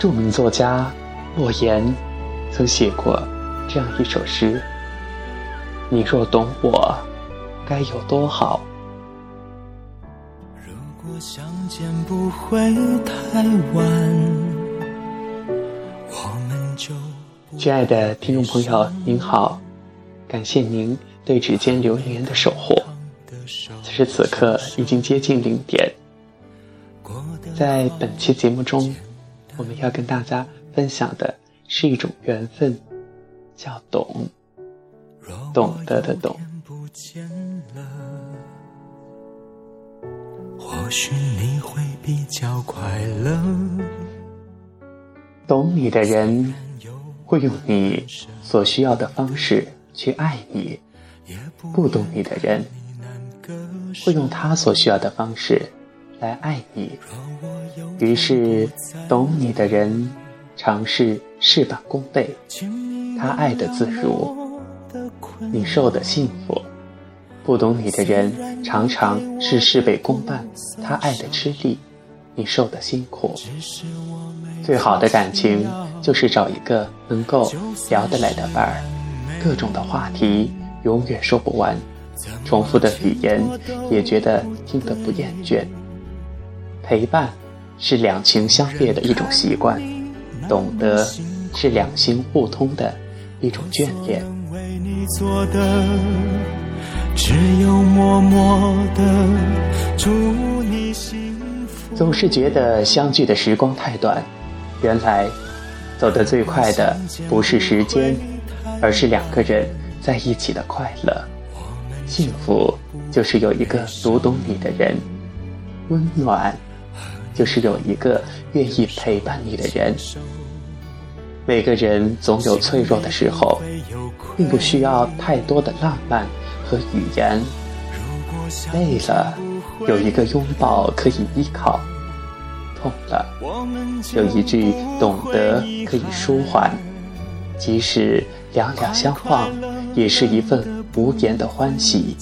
著名作家莫言曾写过这样一首诗：“你若懂我，该有多好。”如果相见不会太晚，我们就亲爱的听众朋友，您好，感谢您对指尖流年的守护。此时此刻已经接近零点，在本期节目中。我们要跟大家分享的是一种缘分，叫懂，懂得的懂。或许你会比较快乐。懂你的人会用你所需要的方式去爱你，不懂你的人会用他所需要的方式来爱你。于是，懂你的人尝试事半功倍，他爱的自如，你受的幸福；不懂你的人常常是事倍功半，他爱的吃力，你受的辛苦。最好的感情就是找一个能够聊得来的伴儿，各种的话题永远说不完，重复的语言也觉得听得不厌倦，陪伴。是两情相悦的一种习惯，懂得是两心互通的一种眷恋。总是觉得相聚的时光太短，原来走得最快的不是时间，而是两个人在一起的快乐。幸福就是有一个读懂你的人，温暖。就是有一个愿意陪伴你的人。每个人总有脆弱的时候，并不需要太多的浪漫和语言。累了，有一个拥抱可以依靠；痛了，有一句懂得可以舒缓。即使两两相望，也是一份无言的欢喜。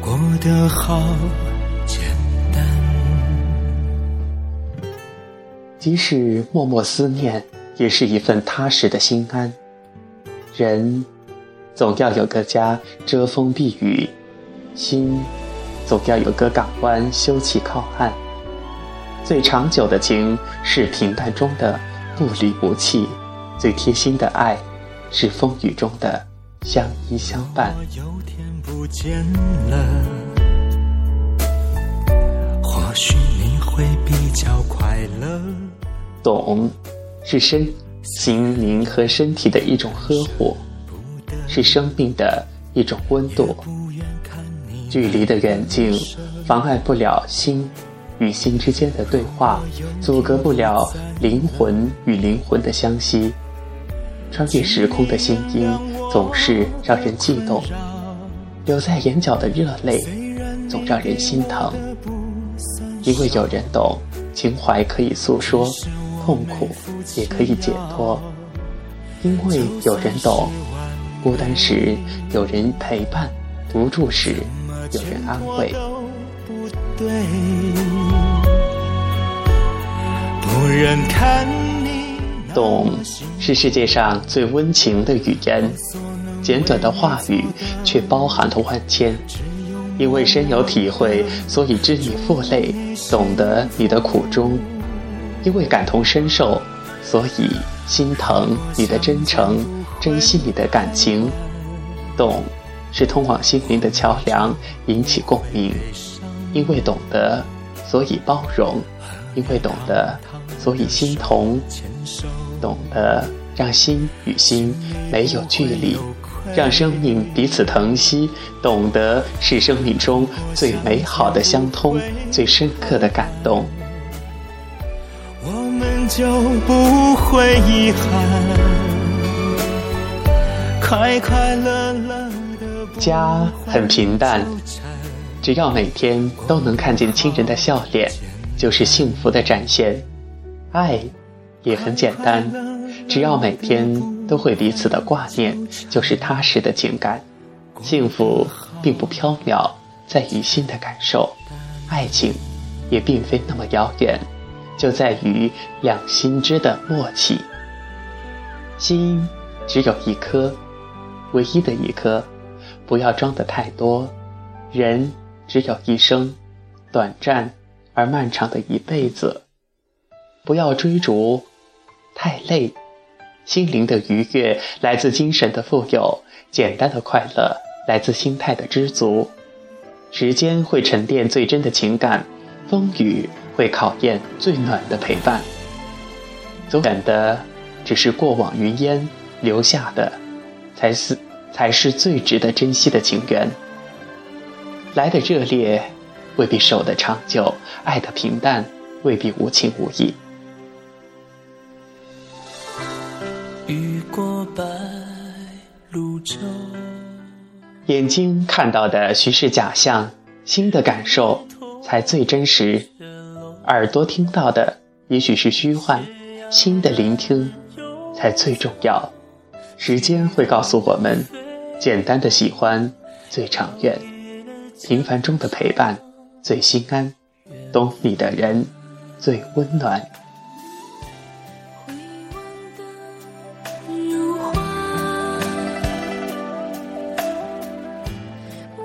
过得好。即使默默思念，也是一份踏实的心安。人总要有个家遮风避雨，心总要有个港湾休憩靠岸。最长久的情是平淡中的不离不弃，最贴心的爱是风雨中的相依相伴。或会比较快乐。懂，是身心灵和身体的一种呵护，是生命的一种温度。距离的远近，妨碍不了心与心之间的对话，阻隔不了灵魂与灵魂的相吸。穿越时空的心音，总是让人悸动；留在眼角的热泪，总让人心疼。因为有人懂，情怀可以诉说。痛苦也可以解脱，因为有人懂；孤单时有人陪伴，无助时有人安慰。懂是世界上最温情的语言，简短的话语却包含了万千。因为深有体会，所以知你负累，懂得你的苦衷。因为感同身受，所以心疼你的真诚，珍惜你的感情。懂，是通往心灵的桥梁，引起共鸣。因为懂得，所以包容；因为懂得，所以心同。懂得，让心与心没有距离，让生命彼此疼惜。懂得，是生命中最美好的相通，最深刻的感动。我们就不会遗憾。快快乐乐的家很平淡，只要每天都能看见亲人的笑脸，就是幸福的展现。爱也很简单，只要每天都会彼此的挂念，就是踏实的情感。幸福并不缥缈，在于心的感受。爱情也并非那么遥远。就在于两心之的默契。心只有一颗，唯一的一颗，不要装的太多。人只有一生，短暂而漫长的一辈子，不要追逐，太累。心灵的愉悦来自精神的富有，简单的快乐来自心态的知足。时间会沉淀最真的情感，风雨会考验最暖的陪伴。走远的。只是过往云烟留下的，才是才是最值得珍惜的情缘。来的热烈，未必守得长久；爱的平淡，未必无情无义。过白鹭洲，眼睛看到的许是假象，心的感受才最真实；耳朵听到的也许是虚幻，心的聆听。才最重要。时间会告诉我们，简单的喜欢最长远，平凡中的陪伴最心安，懂你的人最温暖。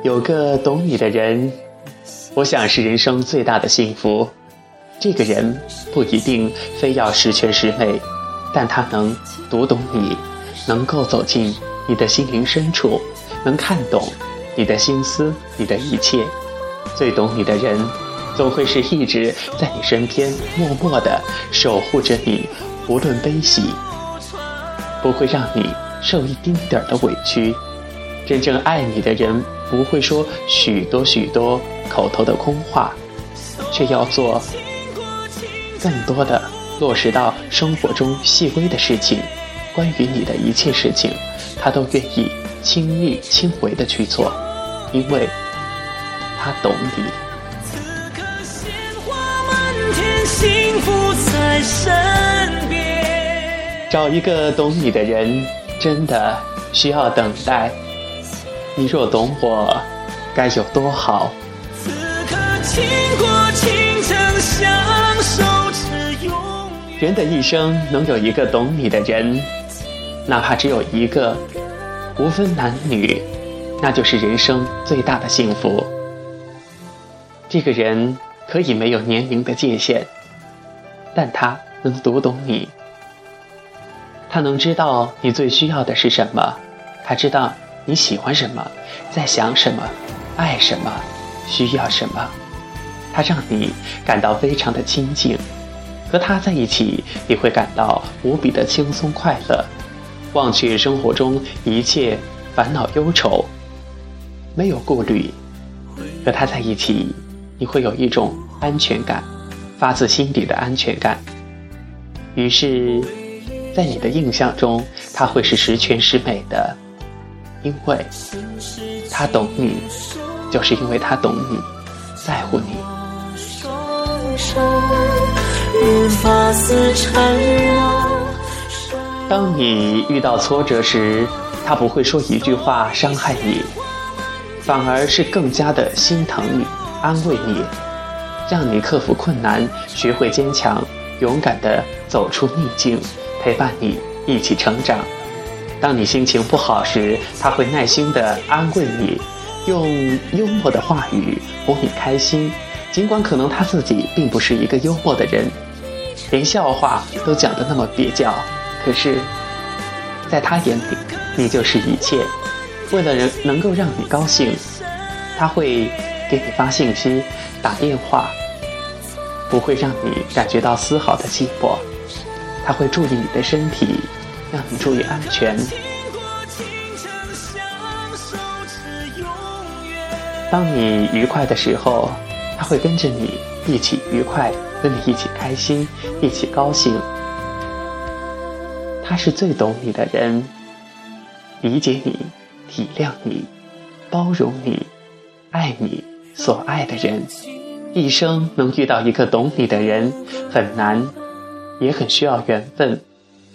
有个懂你的人，我想是人生最大的幸福。这个人不一定非要十全十美。但他能读懂你，能够走进你的心灵深处，能看懂你的心思，你的一切。最懂你的人，总会是一直在你身边，默默的守护着你，无论悲喜，不会让你受一丁点儿的委屈。真正爱你的人，不会说许多许多口头的空话，却要做更多的。落实到生活中细微的事情，关于你的一切事情，他都愿意亲力亲为的去做，因为他懂你。找一个懂你的人，真的需要等待。你若懂我，该有多好。此刻倾国倾城相守。人的一生能有一个懂你的人，哪怕只有一个，无分男女，那就是人生最大的幸福。这个人可以没有年龄的界限，但他能读懂你，他能知道你最需要的是什么，他知道你喜欢什么，在想什么，爱什么，需要什么，他让你感到非常的亲近。和他在一起，你会感到无比的轻松快乐，忘却生活中一切烦恼忧愁，没有顾虑。和他在一起，你会有一种安全感，发自心底的安全感。于是，在你的印象中，他会是十全十美的，因为他懂你，就是因为他懂你，在乎你。当你遇到挫折时，他不会说一句话伤害你，反而是更加的心疼你、安慰你，让你克服困难，学会坚强，勇敢的走出逆境，陪伴你一起成长。当你心情不好时，他会耐心的安慰你，用幽默的话语哄你开心，尽管可能他自己并不是一个幽默的人。连笑话都讲得那么蹩脚，可是，在他眼里，你就是一切。为了人能够让你高兴，他会给你发信息、打电话，不会让你感觉到丝毫的寂寞。他会注意你的身体，让你注意安全。当你愉快的时候，他会跟着你一起愉快。跟你一起开心，一起高兴。他是最懂你的人，理解你，体谅你，包容你，爱你所爱的人。一生能遇到一个懂你的人很难，也很需要缘分。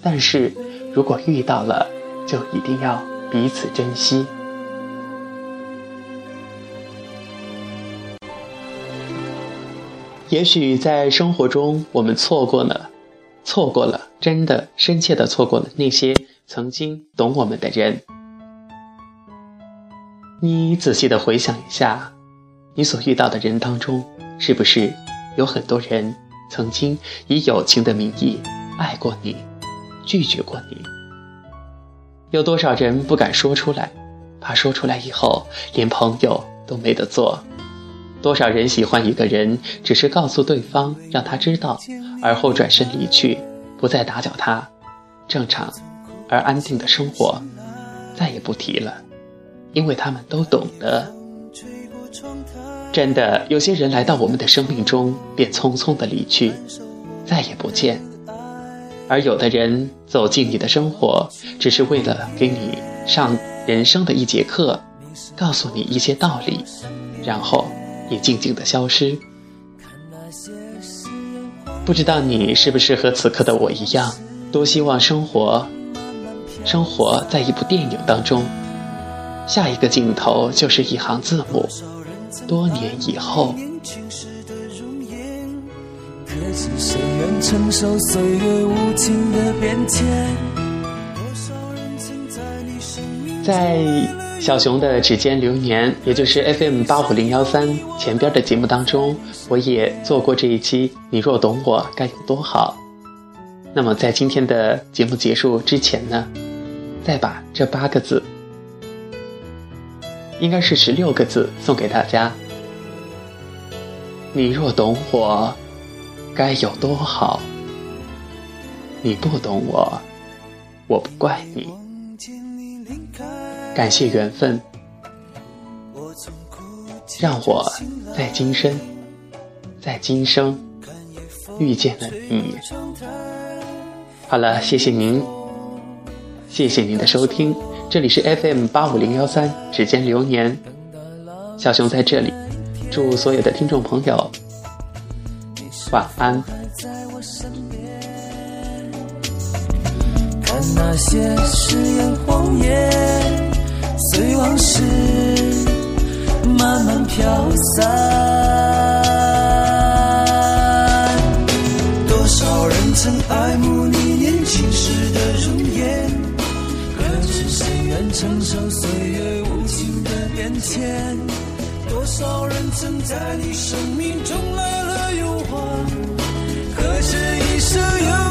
但是如果遇到了，就一定要彼此珍惜。也许在生活中，我们错过了，错过了，真的深切的错过了那些曾经懂我们的人。你仔细的回想一下，你所遇到的人当中，是不是有很多人曾经以友情的名义爱过你，拒绝过你？有多少人不敢说出来，怕说出来以后连朋友都没得做？多少人喜欢一个人，只是告诉对方让他知道，而后转身离去，不再打搅他，正常而安定的生活，再也不提了，因为他们都懂得。真的，有些人来到我们的生命中，便匆匆的离去，再也不见；而有的人走进你的生活，只是为了给你上人生的一节课，告诉你一些道理，然后。也静静的消失。不知道你是不是和此刻的我一样，多希望生活，生活在一部电影当中，下一个镜头就是一行字幕。多年以后，在。小熊的指尖流年，也就是 FM 八五零幺三前边的节目当中，我也做过这一期。你若懂我，该有多好。那么在今天的节目结束之前呢，再把这八个字，应该是十六个字送给大家。你若懂我，该有多好。你不懂我，我不怪你。感谢缘分，让我在今生，在今生遇见了你。好了，谢谢您，谢谢您的收听，这里是 FM 八五零幺三指尖流年，小熊在这里，祝所有的听众朋友晚安。看那些誓言谎言。随往事慢慢飘散，多少人曾爱慕你年轻时的容颜，可知谁愿承受岁月无情的变迁？多少人曾在你生命中来了又还，可是一生有。